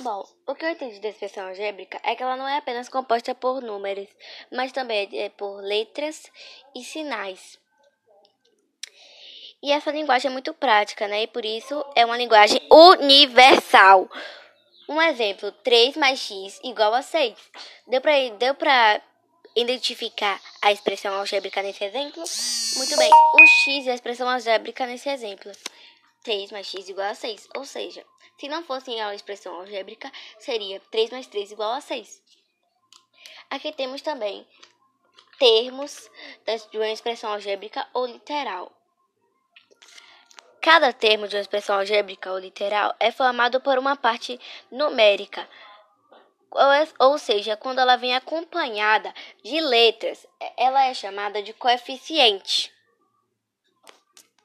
Bom, o que eu entendi da expressão algébrica é que ela não é apenas composta por números, mas também é por letras e sinais. E essa linguagem é muito prática, né? E por isso é uma linguagem universal. Um exemplo, 3 mais x igual a 6. Deu para deu pra identificar a expressão algébrica nesse exemplo? Muito bem, o x é a expressão algébrica nesse exemplo. 3 mais x igual a 6. Ou seja, se não fosse a expressão algébrica, seria 3 mais 3 igual a 6. Aqui temos também termos de uma expressão algébrica ou literal. Cada termo de uma expressão algébrica ou literal é formado por uma parte numérica, ou seja, quando ela vem acompanhada de letras, ela é chamada de coeficiente.